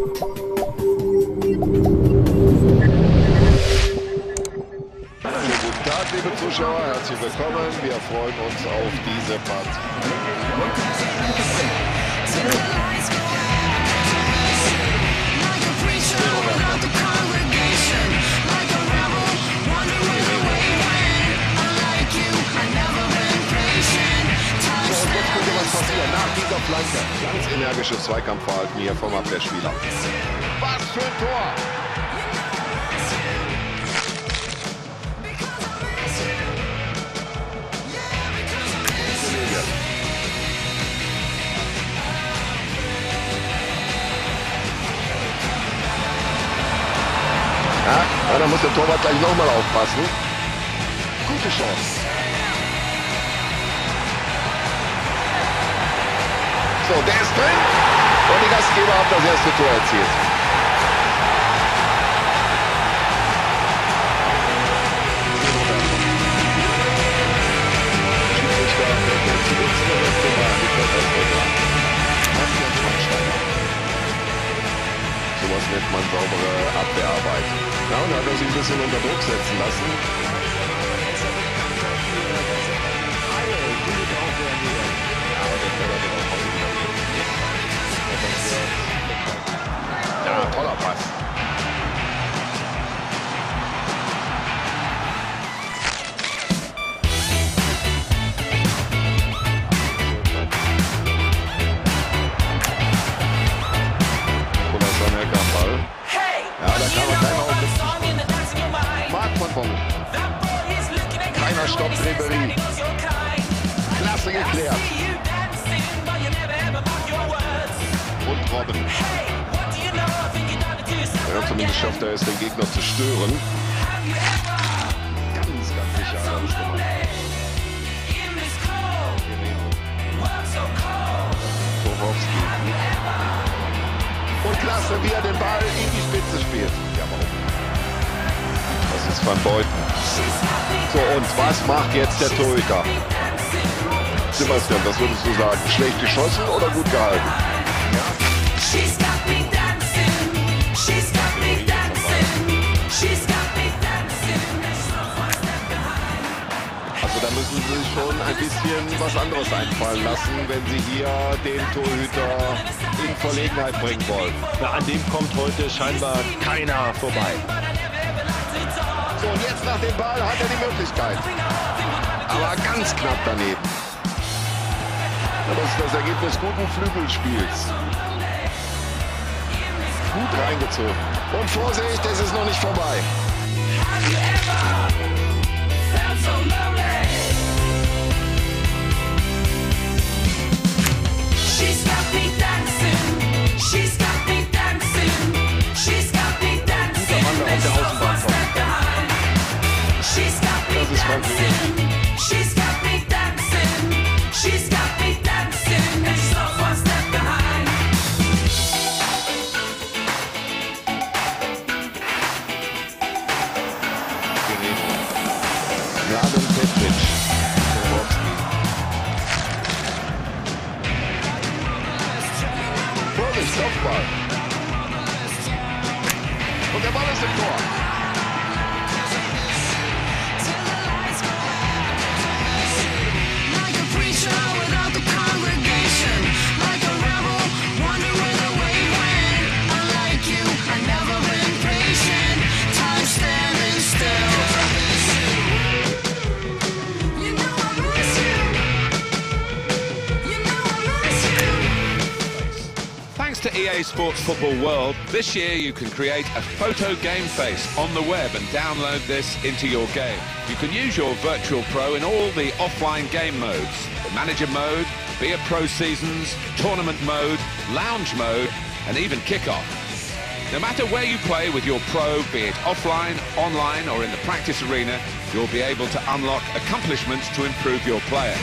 Guten Tag, liebe Zuschauer, herzlich willkommen. Wir freuen uns auf diese Partie. Nach dieser Flanke. Ganz energisches Zweikampfverhalten hier vom Abwehrspieler. Was für ein Tor! Ja, da muss der Torwart gleich nochmal aufpassen. Gute Chance. So, der ist drin. Und die Gastgeber haben das erste Tor erzielt. Schweinsteiger. Sowas nennt man saubere Abwehrarbeit. Ja, und hat er sich ein bisschen unter Druck setzen lassen. Geklärt. Und Robben. Ja, zumindest schafft er es, den Gegner zu stören. Ganz, ganz sicher. er. Torowski. Und klasse, wie er den Ball in die Spitze spielt. Das ist Van Beuten. So, und was macht jetzt der Torhüter? Sebastian, was würdest du sagen? Schlecht geschossen oder gut gehalten? Also da müssen sie sich schon ein bisschen was anderes einfallen lassen, wenn sie hier den Torhüter in Verlegenheit bringen wollen. Na, an dem kommt heute scheinbar keiner vorbei. So, und jetzt nach dem Ball hat er die Möglichkeit. Aber ganz knapp daneben. Das ist das Ergebnis guten Flügelspiels. Gut reingezogen. Und Vorsicht, es ist noch nicht vorbei. Thanks to EA Sports Football World, this year you can create a photo game face on the web and download this into your game. You can use your Virtual Pro in all the offline game modes. The Manager mode, Be a Pro Seasons, Tournament mode, Lounge mode, and even Kickoff. No matter where you play with your Pro, be it offline, online, or in the practice arena, you'll be able to unlock accomplishments to improve your player.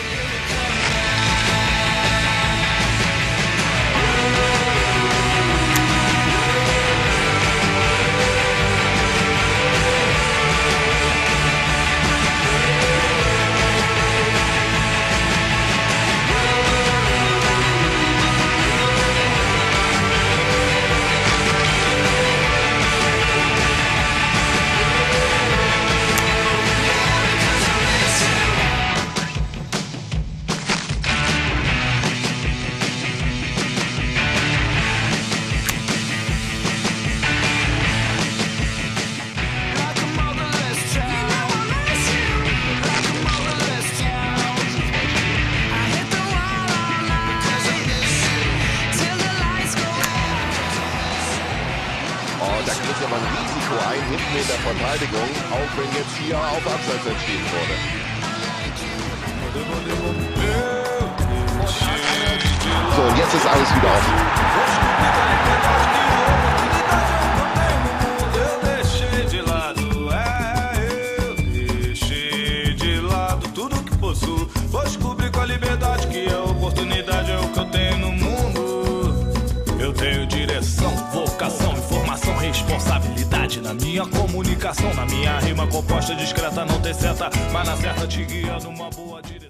Verteidigung, auch wenn jetzt hier auf Abseits entschieden wurde. So, und jetzt ist alles wieder offen. Na minha comunicação, na minha rima composta discreta, não tem seta, mas na certa te guia numa boa direção.